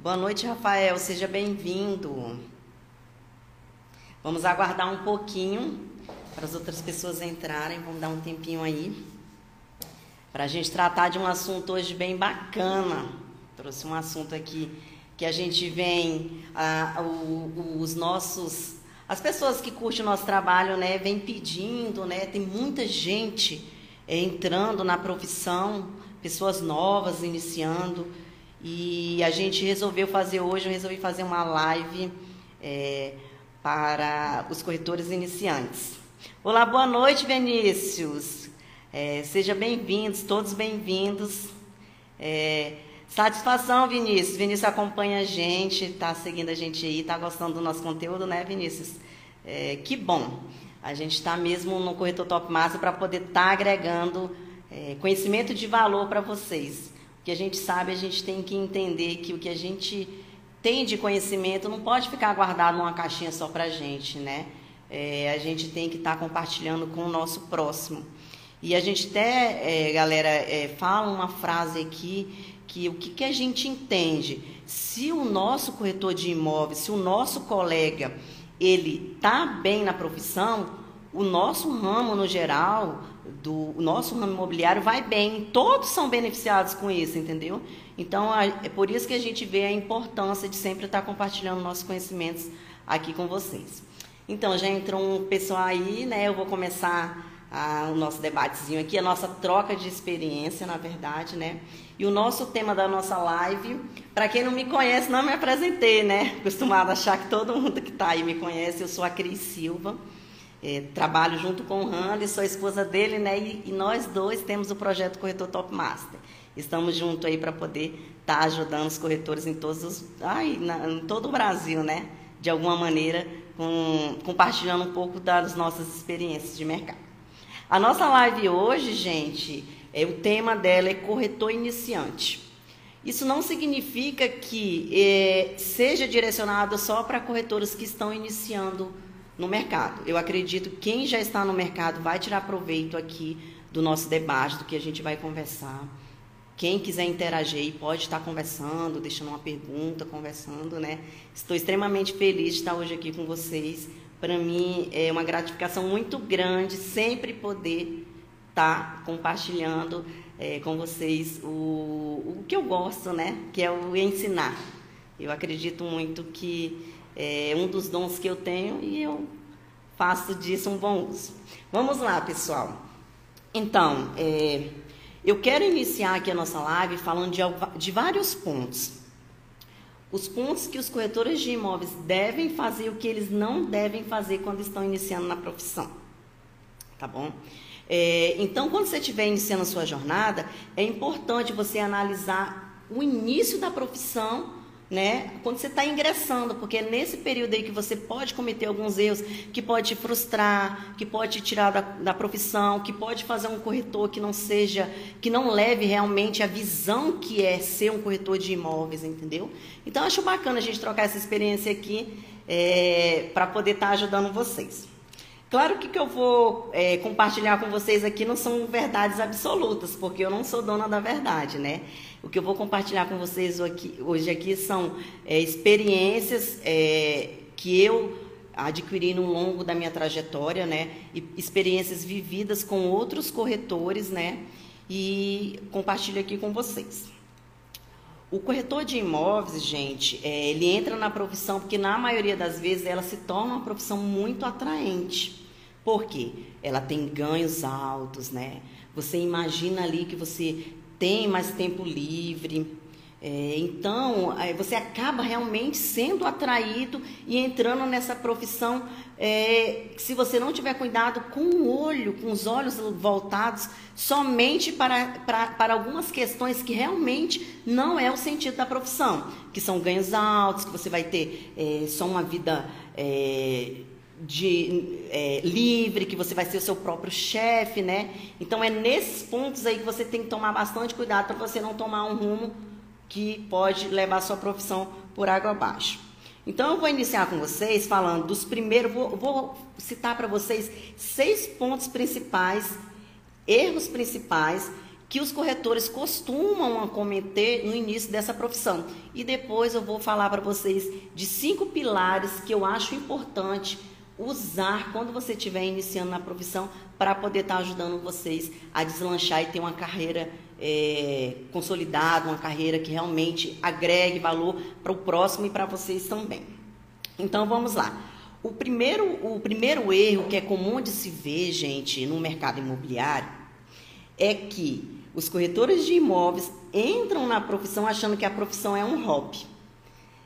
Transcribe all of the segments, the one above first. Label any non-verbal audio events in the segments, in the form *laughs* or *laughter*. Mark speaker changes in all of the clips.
Speaker 1: Boa noite, Rafael. Seja bem-vindo. Vamos aguardar um pouquinho para as outras pessoas entrarem. Vamos dar um tempinho aí para a gente tratar de um assunto hoje bem bacana. Trouxe um assunto aqui que a gente vem, ah, o, os nossos, as pessoas que curtem o nosso trabalho, né, vem pedindo, né, tem muita gente entrando na profissão, pessoas novas iniciando. E a gente resolveu fazer hoje, eu resolvi fazer uma live é, para os corretores iniciantes. Olá, boa noite, Vinícius. É, Sejam bem-vindos, todos bem-vindos. É, satisfação, Vinícius. Vinícius acompanha a gente, está seguindo a gente aí, está gostando do nosso conteúdo, né, Vinícius? É, que bom. A gente está mesmo no Corretor Top Master para poder estar tá agregando é, conhecimento de valor para vocês que a gente sabe, a gente tem que entender que o que a gente tem de conhecimento não pode ficar guardado numa caixinha só para a gente, né? É, a gente tem que estar tá compartilhando com o nosso próximo. E a gente até, é, galera, é, fala uma frase aqui que o que, que a gente entende? Se o nosso corretor de imóveis, se o nosso colega, ele está bem na profissão, o nosso ramo no geral, do nosso ramo imobiliário vai bem, todos são beneficiados com isso, entendeu? Então é por isso que a gente vê a importância de sempre estar compartilhando nossos conhecimentos aqui com vocês. Então já entrou um pessoal aí, né? Eu vou começar a, o nosso debatezinho aqui, a nossa troca de experiência, na verdade, né? E o nosso tema da nossa live, para quem não me conhece, não me apresentei, né? *laughs* Acostumado a achar que todo mundo que está aí me conhece, eu sou a Cris Silva. É, trabalho junto com o Randy, sou esposa dele, né? E, e, nós dois temos o projeto Corretor Top Master. Estamos juntos aí para poder estar tá ajudando os corretores em todos os, ai, na, em todo o Brasil, né? De alguma maneira, com, compartilhando um pouco das nossas experiências de mercado. A nossa live hoje, gente, é, o tema dela é corretor iniciante. Isso não significa que é, seja direcionado só para corretores que estão iniciando no mercado. Eu acredito que quem já está no mercado vai tirar proveito aqui do nosso debate, do que a gente vai conversar. Quem quiser interagir pode estar conversando, deixando uma pergunta, conversando, né? Estou extremamente feliz de estar hoje aqui com vocês. Para mim é uma gratificação muito grande sempre poder estar compartilhando é, com vocês o, o que eu gosto, né? Que é o ensinar. Eu acredito muito que é um dos dons que eu tenho e eu faço disso um bom uso. Vamos lá, pessoal. Então, é, eu quero iniciar aqui a nossa live falando de, de vários pontos. Os pontos que os corretores de imóveis devem fazer e o que eles não devem fazer quando estão iniciando na profissão. Tá bom? É, então, quando você estiver iniciando a sua jornada, é importante você analisar o início da profissão né? Quando você está ingressando, porque é nesse período aí que você pode cometer alguns erros, que pode te frustrar, que pode te tirar da, da profissão, que pode fazer um corretor que não seja, que não leve realmente a visão que é ser um corretor de imóveis, entendeu? Então acho bacana a gente trocar essa experiência aqui é, para poder estar tá ajudando vocês. Claro que o que eu vou é, compartilhar com vocês aqui não são verdades absolutas, porque eu não sou dona da verdade, né? O que eu vou compartilhar com vocês aqui, hoje aqui são é, experiências é, que eu adquiri no longo da minha trajetória, né? E experiências vividas com outros corretores, né? E compartilho aqui com vocês. O corretor de imóveis, gente, é, ele entra na profissão porque na maioria das vezes ela se torna uma profissão muito atraente. Por quê? Ela tem ganhos altos, né? Você imagina ali que você tem mais tempo livre. É, então, você acaba realmente sendo atraído e entrando nessa profissão. É, se você não tiver cuidado com o olho, com os olhos voltados somente para, para, para algumas questões que realmente não é o sentido da profissão, que são ganhos altos, que você vai ter é, só uma vida é, de é, livre, que você vai ser o seu próprio chefe, né? Então é nesses pontos aí que você tem que tomar bastante cuidado para você não tomar um rumo que pode levar sua profissão por água abaixo. Então eu vou iniciar com vocês falando dos primeiros, vou, vou citar para vocês seis pontos principais, erros principais que os corretores costumam cometer no início dessa profissão. E depois eu vou falar para vocês de cinco pilares que eu acho importante usar quando você estiver iniciando na profissão para poder estar tá ajudando vocês a deslanchar e ter uma carreira é, consolidada, uma carreira que realmente agregue valor para o próximo e para vocês também. Então vamos lá. O primeiro, o primeiro erro que é comum de se ver, gente, no mercado imobiliário é que os corretores de imóveis entram na profissão achando que a profissão é um hobby.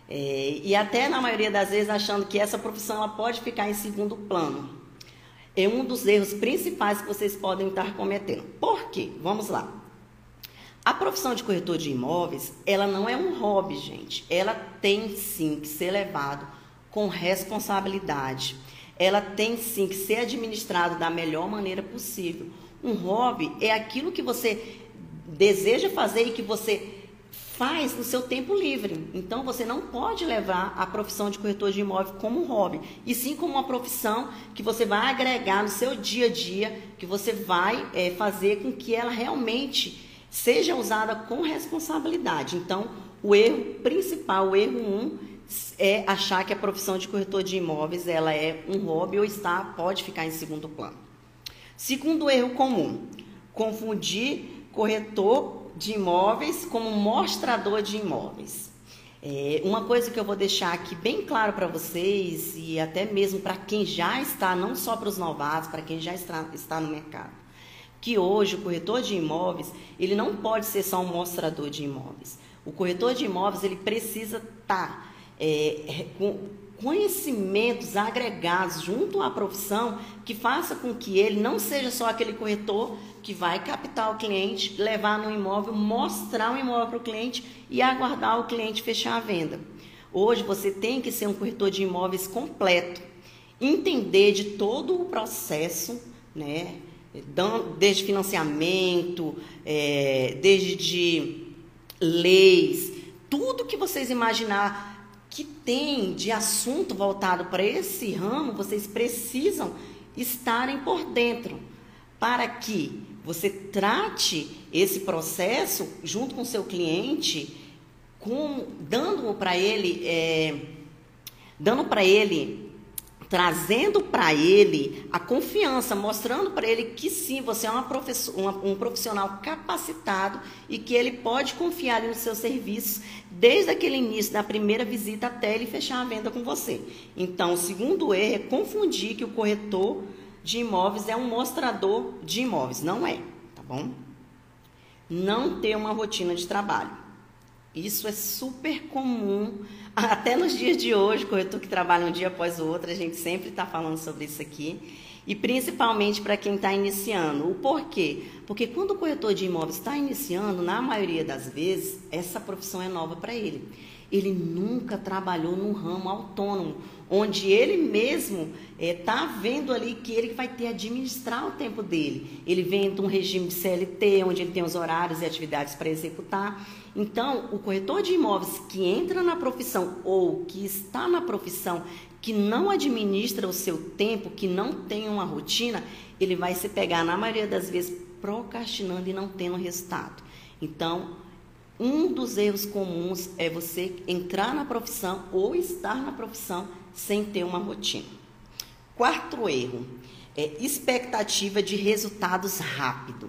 Speaker 1: É, e até na maioria das vezes achando que essa profissão ela pode ficar em segundo plano. É um dos erros principais que vocês podem estar cometendo. Por quê? Vamos lá. A profissão de corretor de imóveis, ela não é um hobby, gente. Ela tem sim que ser levado com responsabilidade. Ela tem sim que ser administrado da melhor maneira possível. Um hobby é aquilo que você deseja fazer e que você faz no seu tempo livre. Então você não pode levar a profissão de corretor de imóvel como um hobby, e sim como uma profissão que você vai agregar no seu dia a dia, que você vai é, fazer com que ela realmente seja usada com responsabilidade. Então, o erro principal, o erro um, é achar que a profissão de corretor de imóveis ela é um hobby ou está pode ficar em segundo plano. Segundo erro comum, confundir corretor de imóveis como mostrador de imóveis. É, uma coisa que eu vou deixar aqui bem claro para vocês e até mesmo para quem já está, não só para os novatos, para quem já está, está no mercado, que hoje o corretor de imóveis ele não pode ser só um mostrador de imóveis. O corretor de imóveis ele precisa estar tá, é, com conhecimentos agregados junto à profissão que faça com que ele não seja só aquele corretor que vai captar o cliente, levar no imóvel, mostrar o imóvel para o cliente e aguardar o cliente fechar a venda. Hoje você tem que ser um corretor de imóveis completo, entender de todo o processo, né? Desde financiamento, é, desde de leis, tudo que vocês imaginar que tem de assunto voltado para esse ramo, vocês precisam estarem por dentro, para que você trate esse processo junto com seu cliente, com, dando para ele, é, dando para ele, trazendo para ele a confiança, mostrando para ele que sim, você é uma uma, um profissional capacitado e que ele pode confiar nos seus serviços desde aquele início da primeira visita até ele fechar a venda com você. Então, o segundo erro é confundir que o corretor de imóveis é um mostrador de imóveis. Não é, tá bom? Não ter uma rotina de trabalho. Isso é super comum, *laughs* até nos dias de hoje, corretor que trabalha um dia após o outro, a gente sempre está falando sobre isso aqui. E principalmente para quem está iniciando. O porquê? Porque quando o corretor de imóveis está iniciando, na maioria das vezes, essa profissão é nova para ele. Ele nunca trabalhou num ramo autônomo, onde ele mesmo está é, vendo ali que ele vai ter administrar o tempo dele. Ele vem de um regime de CLT, onde ele tem os horários e atividades para executar. Então, o corretor de imóveis que entra na profissão ou que está na profissão que não administra o seu tempo, que não tem uma rotina, ele vai se pegar, na maioria das vezes, procrastinando e não tendo resultado. Então, um dos erros comuns é você entrar na profissão ou estar na profissão sem ter uma rotina. Quarto erro é expectativa de resultados rápido.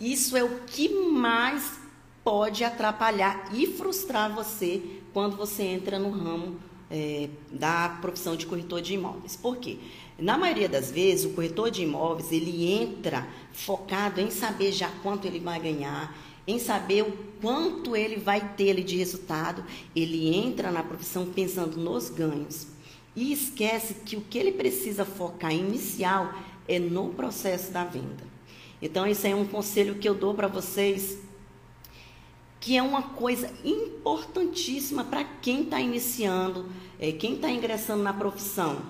Speaker 1: Isso é o que mais pode atrapalhar e frustrar você quando você entra no ramo é, da profissão de corretor de imóveis. Por quê? Na maioria das vezes, o corretor de imóveis ele entra focado em saber já quanto ele vai ganhar, em saber o quanto ele vai ter de resultado. Ele entra na profissão pensando nos ganhos e esquece que o que ele precisa focar inicial é no processo da venda. Então, esse é um conselho que eu dou para vocês que é uma coisa importantíssima para quem está iniciando, é, quem está ingressando na profissão.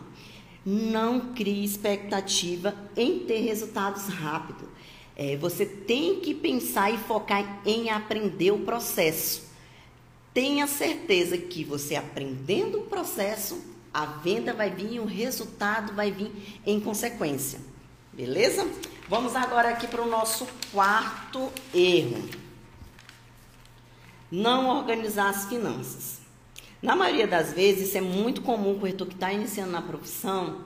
Speaker 1: Não crie expectativa em ter resultados rápidos. É, você tem que pensar e focar em aprender o processo. Tenha certeza que você aprendendo o processo, a venda vai vir e o resultado vai vir em consequência. Beleza? Vamos agora aqui para o nosso quarto erro. Não organizar as finanças. Na maioria das vezes, isso é muito comum o corretor que está iniciando na profissão,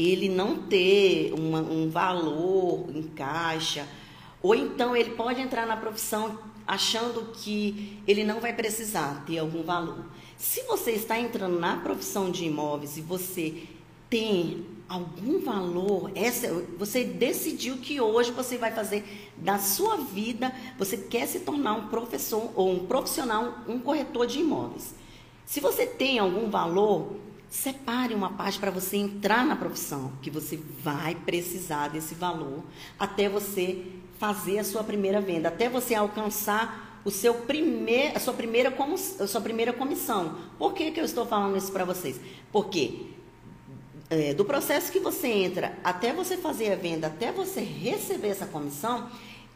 Speaker 1: ele não ter uma, um valor em caixa, ou então ele pode entrar na profissão achando que ele não vai precisar ter algum valor. Se você está entrando na profissão de imóveis e você tem algum valor, essa, você decidiu que hoje você vai fazer da sua vida, você quer se tornar um professor ou um profissional, um corretor de imóveis. Se você tem algum valor, separe uma parte para você entrar na profissão, que você vai precisar desse valor até você fazer a sua primeira venda, até você alcançar o seu primeir, a sua primeira, a sua primeira comissão. Por que, que eu estou falando isso para vocês? Porque é, do processo que você entra até você fazer a venda, até você receber essa comissão,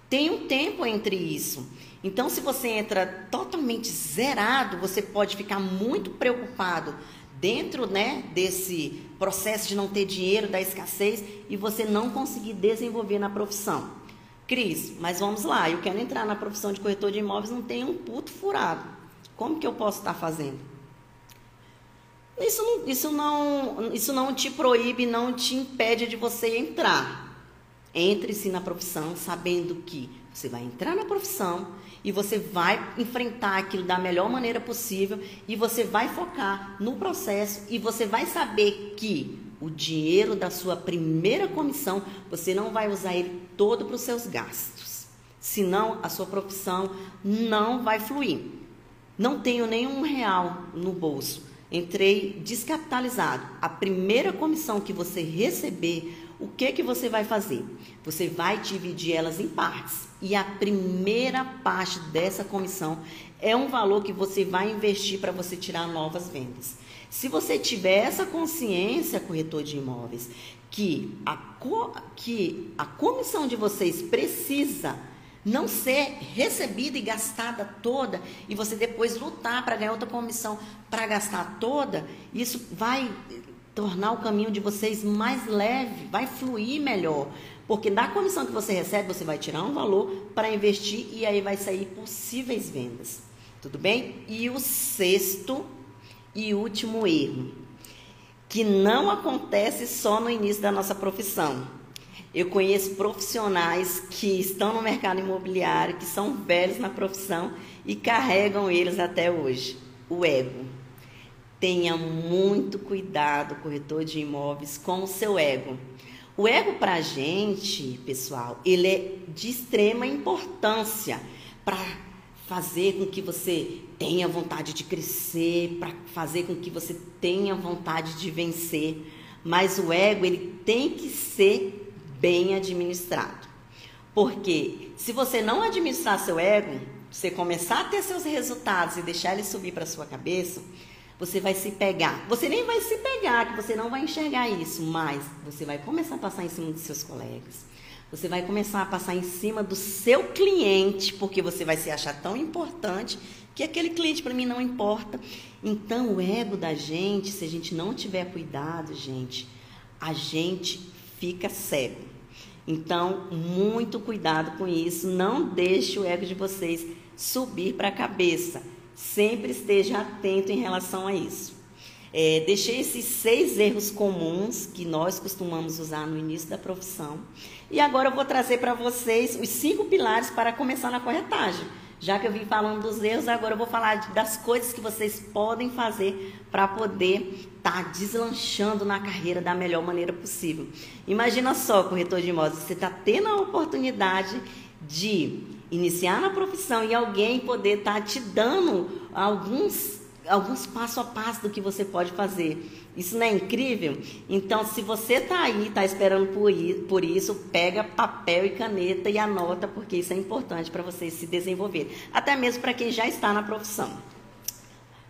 Speaker 1: tem um tempo entre isso. Então, se você entra totalmente zerado, você pode ficar muito preocupado dentro né, desse processo de não ter dinheiro, da escassez, e você não conseguir desenvolver na profissão. Cris, mas vamos lá, eu quero entrar na profissão de corretor de imóveis, não tenho um puto furado. Como que eu posso estar fazendo? Isso não, isso não, isso não te proíbe, não te impede de você entrar. Entre-se na profissão sabendo que você vai entrar na profissão e você vai enfrentar aquilo da melhor maneira possível e você vai focar no processo e você vai saber que o dinheiro da sua primeira comissão você não vai usar ele todo para os seus gastos. Senão a sua profissão não vai fluir. Não tenho nenhum real no bolso entrei descapitalizado. A primeira comissão que você receber, o que que você vai fazer? Você vai dividir elas em partes. E a primeira parte dessa comissão é um valor que você vai investir para você tirar novas vendas. Se você tiver essa consciência, corretor de imóveis, que a, que a comissão de vocês precisa não ser recebida e gastada toda e você depois lutar para ganhar outra comissão para gastar toda, isso vai tornar o caminho de vocês mais leve, vai fluir melhor. Porque da comissão que você recebe, você vai tirar um valor para investir e aí vai sair possíveis vendas. Tudo bem? E o sexto e último erro, que não acontece só no início da nossa profissão eu conheço profissionais que estão no mercado imobiliário, que são velhos na profissão e carregam eles até hoje. O ego. Tenha muito cuidado, corretor de imóveis, com o seu ego. O ego para a gente, pessoal, ele é de extrema importância para fazer com que você tenha vontade de crescer, para fazer com que você tenha vontade de vencer. Mas o ego, ele tem que ser bem administrado. Porque se você não administrar seu ego, você começar a ter seus resultados e deixar ele subir para sua cabeça, você vai se pegar. Você nem vai se pegar, que você não vai enxergar isso, mas você vai começar a passar em cima dos seus colegas. Você vai começar a passar em cima do seu cliente, porque você vai se achar tão importante que aquele cliente para mim não importa. Então, o ego da gente, se a gente não tiver cuidado, gente, a gente fica cego. Então, muito cuidado com isso. Não deixe o ego de vocês subir para a cabeça. Sempre esteja atento em relação a isso. É, deixei esses seis erros comuns que nós costumamos usar no início da profissão. E agora eu vou trazer para vocês os cinco pilares para começar na corretagem. Já que eu vim falando dos erros, agora eu vou falar das coisas que vocês podem fazer para poder estar tá deslanchando na carreira da melhor maneira possível. Imagina só, corretor de imóveis, você está tendo a oportunidade de iniciar na profissão e alguém poder estar tá te dando alguns, alguns passo a passo do que você pode fazer. Isso não é incrível? Então, se você está aí, está esperando por, isso, pega papel e caneta e anota, porque isso é importante para você se desenvolver. Até mesmo para quem já está na profissão.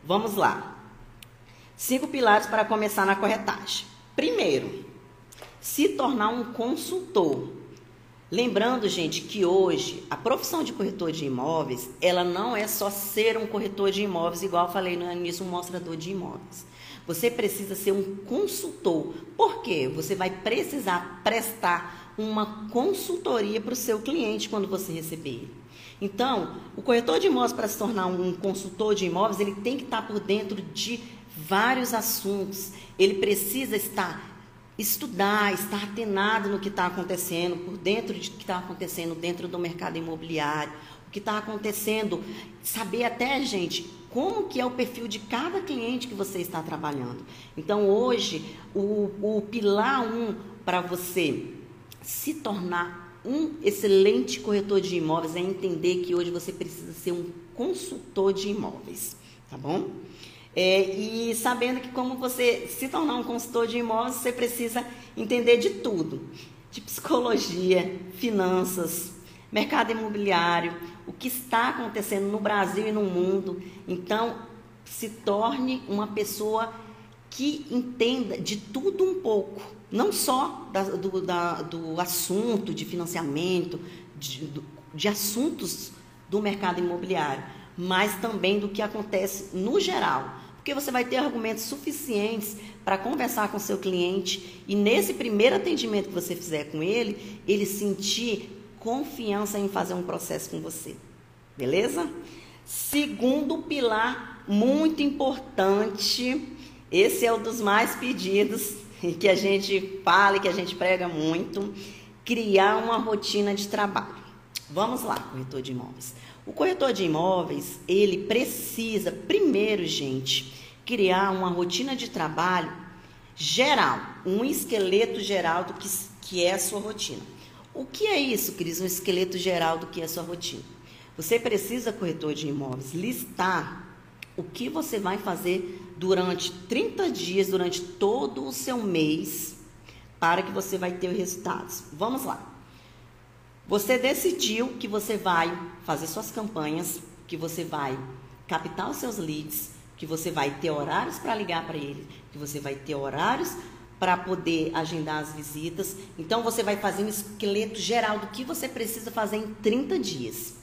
Speaker 1: Vamos lá. Cinco pilares para começar na corretagem. Primeiro, se tornar um consultor. Lembrando, gente, que hoje a profissão de corretor de imóveis, ela não é só ser um corretor de imóveis, igual eu falei no início, um mostrador de imóveis. Você precisa ser um consultor. Por quê? Você vai precisar prestar uma consultoria para o seu cliente quando você receber ele. Então, o corretor de imóveis, para se tornar um consultor de imóveis, ele tem que estar por dentro de vários assuntos. Ele precisa estar estudar, estar atenado no que está acontecendo, por dentro de que está acontecendo dentro do mercado imobiliário, o que está acontecendo, saber até, gente, como que é o perfil de cada cliente que você está trabalhando. Então, hoje, o, o pilar um para você se tornar um excelente corretor de imóveis é entender que hoje você precisa ser um consultor de imóveis, tá bom? É, e sabendo que como você se tornar um consultor de imóveis, você precisa entender de tudo. De psicologia, finanças, mercado imobiliário, o que está acontecendo no Brasil e no mundo. Então, se torne uma pessoa que entenda de tudo um pouco, não só da, do, da, do assunto de financiamento, de, de assuntos do mercado imobiliário, mas também do que acontece no geral porque você vai ter argumentos suficientes para conversar com seu cliente e nesse primeiro atendimento que você fizer com ele, ele sentir confiança em fazer um processo com você. Beleza? Segundo pilar muito importante, esse é um dos mais pedidos *laughs* que a gente fala e que a gente prega muito, criar uma rotina de trabalho. Vamos lá, corretor de imóveis. O corretor de imóveis, ele precisa, primeiro, gente, criar uma rotina de trabalho geral, um esqueleto geral do que, que é a sua rotina. O que é isso, Cris? Um esqueleto geral do que é a sua rotina. Você precisa, corretor de imóveis, listar o que você vai fazer durante 30 dias, durante todo o seu mês, para que você vai ter resultados. Vamos lá. Você decidiu que você vai fazer suas campanhas, que você vai captar os seus leads, que você vai ter horários para ligar para ele, que você vai ter horários para poder agendar as visitas. Então você vai fazer um esqueleto geral do que você precisa fazer em 30 dias.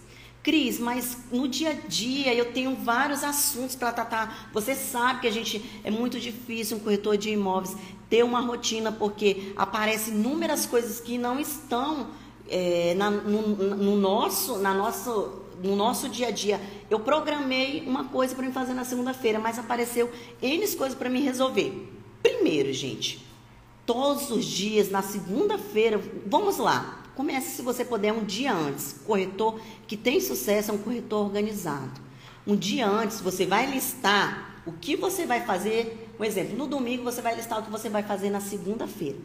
Speaker 1: Cris, mas no dia a dia eu tenho vários assuntos para tratar. Você sabe que a gente é muito difícil um corretor de imóveis ter uma rotina porque aparecem inúmeras coisas que não estão é, na, no, no, nosso, na nosso, no nosso dia a dia. Eu programei uma coisa para me fazer na segunda-feira, mas apareceu N coisas para me resolver. Primeiro, gente, todos os dias, na segunda-feira, vamos lá. Comece se você puder um dia antes. Corretor que tem sucesso é um corretor organizado. Um dia antes, você vai listar o que você vai fazer. Um exemplo, no domingo você vai listar o que você vai fazer na segunda-feira.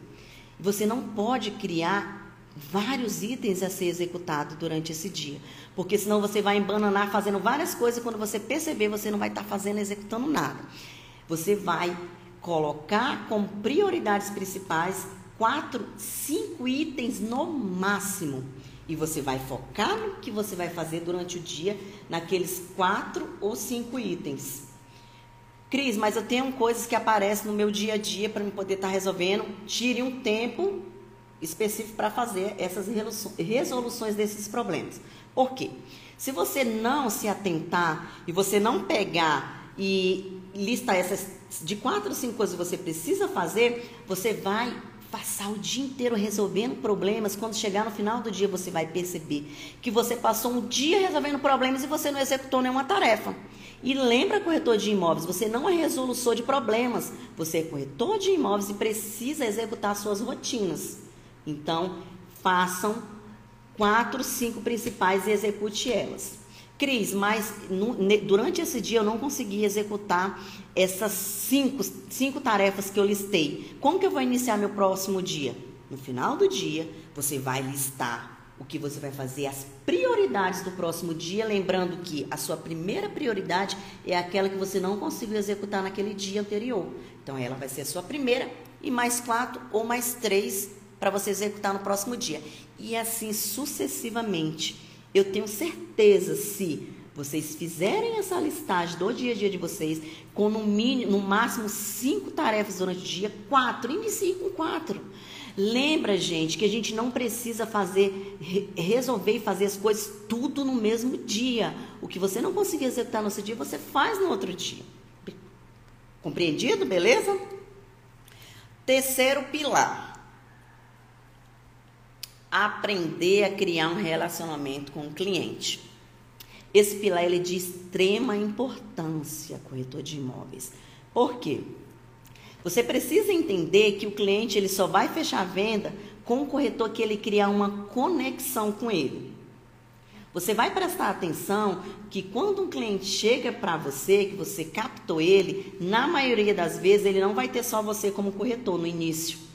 Speaker 1: Você não pode criar vários itens a ser executado durante esse dia. Porque senão você vai embananar fazendo várias coisas e quando você perceber, você não vai estar fazendo, executando nada. Você vai colocar como prioridades principais quatro, cinco itens no máximo. E você vai focar no que você vai fazer durante o dia, naqueles quatro ou cinco itens. Cris, mas eu tenho coisas que aparecem no meu dia a dia para me poder estar resolvendo. Tire um tempo específico para fazer essas resoluções desses problemas. Por quê? Se você não se atentar e você não pegar e listar essas de quatro ou cinco coisas que você precisa fazer, você vai passar o dia inteiro resolvendo problemas. Quando chegar no final do dia, você vai perceber que você passou um dia resolvendo problemas e você não executou nenhuma tarefa. E lembra, corretor de imóveis, você não é resolutor de problemas, você é corretor de imóveis e precisa executar suas rotinas. Então, façam quatro, cinco principais e execute elas. Cris, mas no, durante esse dia eu não consegui executar essas cinco, cinco tarefas que eu listei. Como que eu vou iniciar meu próximo dia? No final do dia, você vai listar o que você vai fazer, as prioridades do próximo dia, lembrando que a sua primeira prioridade é aquela que você não conseguiu executar naquele dia anterior. Então, ela vai ser a sua primeira e mais quatro ou mais três para você executar no próximo dia. E assim sucessivamente. Eu tenho certeza se vocês fizerem essa listagem do dia a dia de vocês, com no, mínimo, no máximo cinco tarefas durante o dia, quatro, inicie com quatro. Lembra, gente, que a gente não precisa fazer, resolver e fazer as coisas tudo no mesmo dia. O que você não conseguir executar no seu dia, você faz no outro dia. Compreendido? Beleza? Terceiro pilar. Aprender a criar um relacionamento com o cliente. Esse pilar ele é de extrema importância, corretor de imóveis. Por quê? Você precisa entender que o cliente ele só vai fechar a venda com o corretor que ele criar uma conexão com ele. Você vai prestar atenção que quando um cliente chega para você, que você captou ele, na maioria das vezes ele não vai ter só você como corretor no início.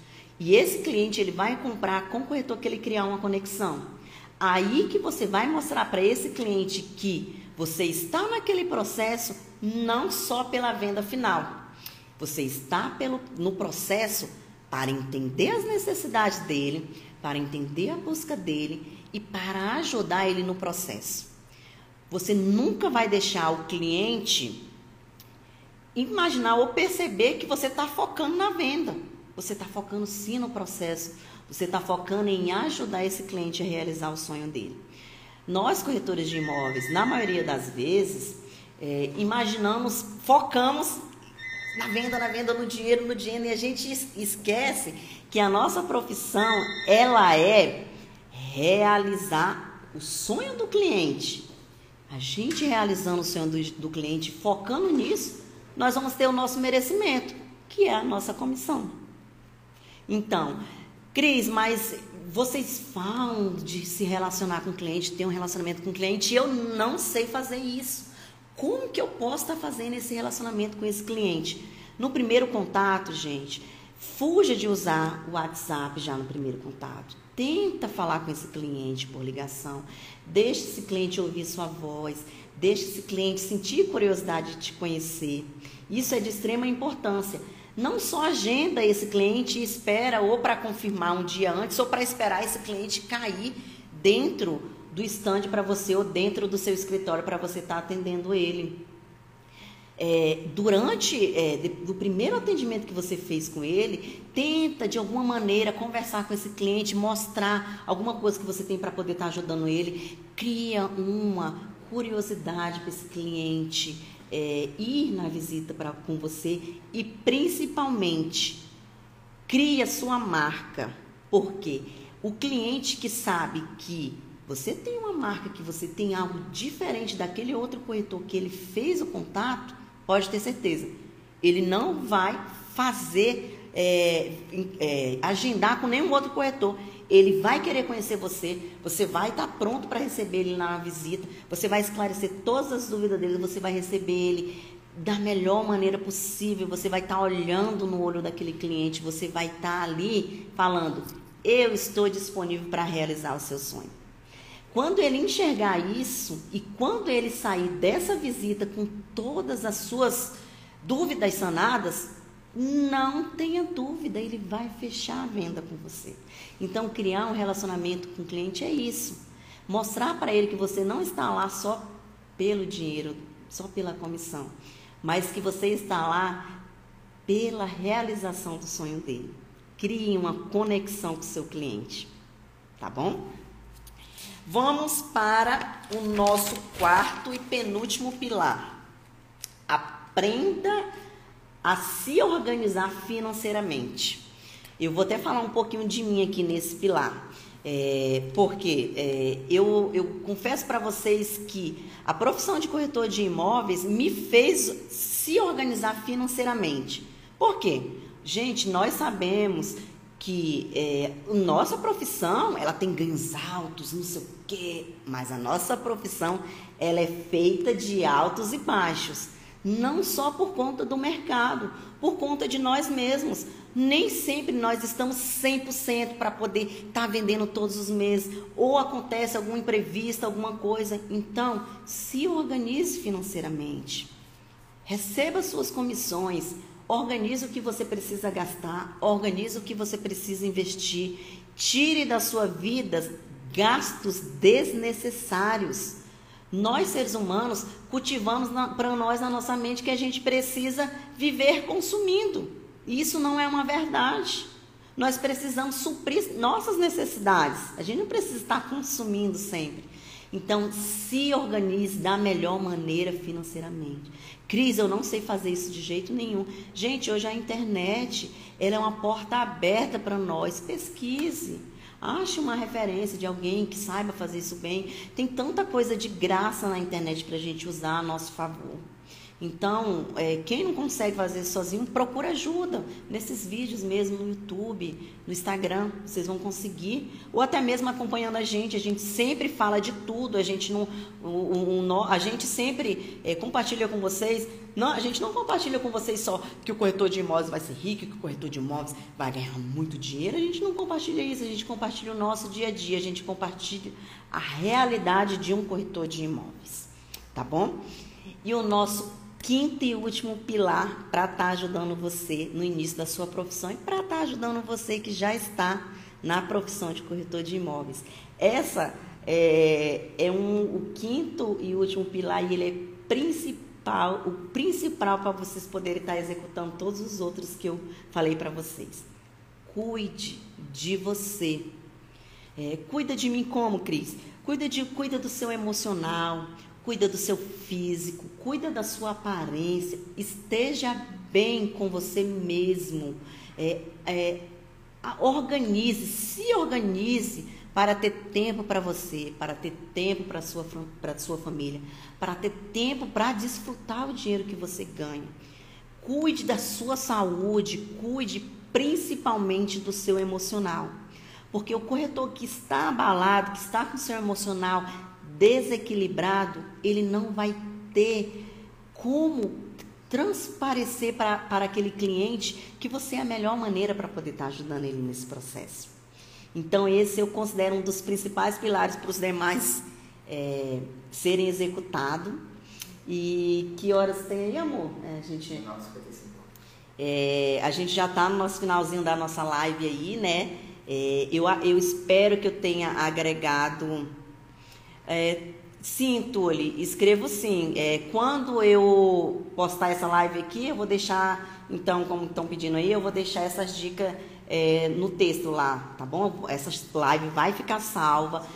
Speaker 1: E esse cliente ele vai comprar com o corretor que ele criar uma conexão. Aí que você vai mostrar para esse cliente que você está naquele processo não só pela venda final, você está pelo, no processo para entender as necessidades dele, para entender a busca dele e para ajudar ele no processo. Você nunca vai deixar o cliente imaginar ou perceber que você está focando na venda. Você está focando sim no processo. Você está focando em ajudar esse cliente a realizar o sonho dele. Nós, corretores de imóveis, na maioria das vezes, é, imaginamos, focamos na venda, na venda, no dinheiro, no dinheiro, e a gente esquece que a nossa profissão, ela é realizar o sonho do cliente. A gente realizando o sonho do, do cliente, focando nisso, nós vamos ter o nosso merecimento, que é a nossa comissão. Então, Cris, mas vocês falam de se relacionar com o cliente, ter um relacionamento com o cliente, e eu não sei fazer isso. Como que eu posso estar fazendo esse relacionamento com esse cliente? No primeiro contato, gente, fuja de usar o WhatsApp já no primeiro contato. Tenta falar com esse cliente por ligação. Deixe esse cliente ouvir sua voz. Deixe esse cliente sentir curiosidade de te conhecer. Isso é de extrema importância. Não só agenda esse cliente e espera ou para confirmar um dia antes ou para esperar esse cliente cair dentro do estande para você ou dentro do seu escritório para você estar tá atendendo ele. É, durante é, do primeiro atendimento que você fez com ele, tenta de alguma maneira conversar com esse cliente, mostrar alguma coisa que você tem para poder estar tá ajudando ele, cria uma curiosidade para esse cliente é, ir na visita pra, com você e principalmente cria sua marca, porque o cliente que sabe que você tem uma marca, que você tem algo diferente daquele outro corretor que ele fez o contato, pode ter certeza. Ele não vai fazer, é, é, agendar com nenhum outro corretor. Ele vai querer conhecer você, você vai estar pronto para receber ele na visita, você vai esclarecer todas as dúvidas dele, você vai receber ele da melhor maneira possível, você vai estar olhando no olho daquele cliente, você vai estar ali falando: Eu estou disponível para realizar o seu sonho. Quando ele enxergar isso e quando ele sair dessa visita com todas as suas dúvidas sanadas, não tenha dúvida, ele vai fechar a venda com você. Então, criar um relacionamento com o cliente é isso. Mostrar para ele que você não está lá só pelo dinheiro, só pela comissão, mas que você está lá pela realização do sonho dele. Crie uma conexão com o seu cliente. Tá bom? Vamos para o nosso quarto e penúltimo pilar. Aprenda a se organizar financeiramente. Eu vou até falar um pouquinho de mim aqui nesse pilar. É, porque é, eu, eu confesso para vocês que a profissão de corretor de imóveis me fez se organizar financeiramente. Por quê? Gente, nós sabemos que é, nossa profissão ela tem ganhos altos, não sei o quê, mas a nossa profissão ela é feita de altos e baixos, não só por conta do mercado, por conta de nós mesmos. Nem sempre nós estamos 100% para poder estar tá vendendo todos os meses, ou acontece algum imprevisto, alguma coisa. Então, se organize financeiramente. Receba suas comissões, Organize o que você precisa gastar, organize o que você precisa investir. Tire da sua vida gastos desnecessários. Nós, seres humanos, cultivamos para nós na nossa mente que a gente precisa viver consumindo. Isso não é uma verdade. Nós precisamos suprir nossas necessidades. A gente não precisa estar consumindo sempre. Então, se organize da melhor maneira financeiramente. Cris, eu não sei fazer isso de jeito nenhum. Gente, hoje a internet ela é uma porta aberta para nós. Pesquise. Ache uma referência de alguém que saiba fazer isso bem. Tem tanta coisa de graça na internet para a gente usar a nosso favor. Então, é, quem não consegue fazer sozinho, procura ajuda nesses vídeos mesmo no YouTube, no Instagram, vocês vão conseguir, ou até mesmo acompanhando a gente. A gente sempre fala de tudo, a gente não, a gente sempre é, compartilha com vocês. Não, a gente não compartilha com vocês só que o corretor de imóveis vai ser rico, que o corretor de imóveis vai ganhar muito dinheiro. A gente não compartilha isso, a gente compartilha o nosso dia a dia, a gente compartilha a realidade de um corretor de imóveis, tá bom? E o nosso quinto e último pilar para estar tá ajudando você no início da sua profissão e para estar tá ajudando você que já está na profissão de corretor de imóveis. Essa é, é um, o quinto e último pilar e ele é principal, o principal para vocês poderem estar tá executando todos os outros que eu falei para vocês. Cuide de você. É, cuida de mim como, Cris? Cuida, de, cuida do seu emocional, cuida do seu físico, cuida da sua aparência, esteja bem com você mesmo. É, é, organize, se organize para ter tempo para você, para ter tempo para sua para sua família, para ter tempo para desfrutar o dinheiro que você ganha. Cuide da sua saúde, cuide principalmente do seu emocional. Porque o corretor que está abalado, que está com o seu emocional desequilibrado, ele não vai ter como transparecer para, para aquele cliente que você é a melhor maneira para poder estar ajudando ele nesse processo. Então, esse eu considero um dos principais pilares para os demais é, serem executados. E que horas tem aí, amor? É, a gente, é, a gente já está no nosso finalzinho da nossa live aí, né? É, eu, eu espero que eu tenha agregado é, sim, Tule, escrevo sim. É, quando eu postar essa live aqui, eu vou deixar, então, como estão pedindo aí, eu vou deixar essas dicas é, no texto lá, tá bom? Essa live vai ficar salva.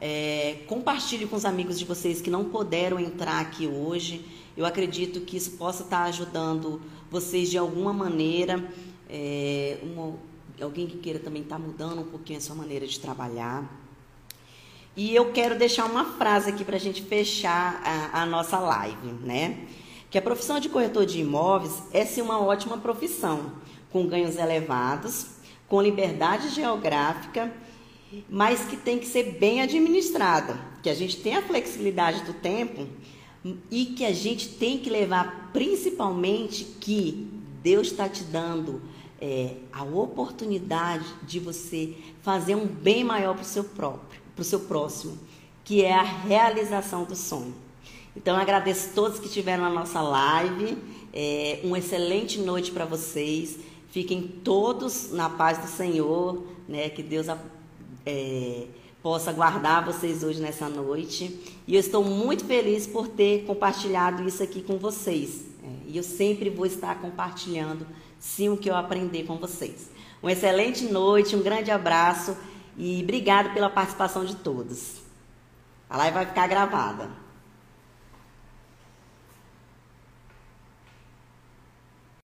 Speaker 1: É, compartilhe com os amigos de vocês que não puderam entrar aqui hoje. Eu acredito que isso possa estar ajudando vocês de alguma maneira. É, uma, alguém que queira também estar mudando um pouquinho a sua maneira de trabalhar. E eu quero deixar uma frase aqui para a gente fechar a, a, nossa live, né? Que a profissão de corretor de imóveis é sim uma ótima profissão, com ganhos elevados, com liberdade geográfica, mas que tem que ser bem administrada, que a gente tem a flexibilidade do tempo e que a gente tem que levar principalmente que Deus está te dando é, a oportunidade de você fazer um bem maior para o seu próprio para o seu próximo, que é a realização do sonho. Então, agradeço a todos que estiveram na nossa live. É, uma excelente noite para vocês. Fiquem todos na paz do Senhor, né? Que Deus é, possa guardar vocês hoje nessa noite. E eu estou muito feliz por ter compartilhado isso aqui com vocês. É, e eu sempre vou estar compartilhando, sim, o que eu aprender com vocês. Uma excelente noite, um grande abraço e obrigado pela participação de todos. A live vai ficar gravada.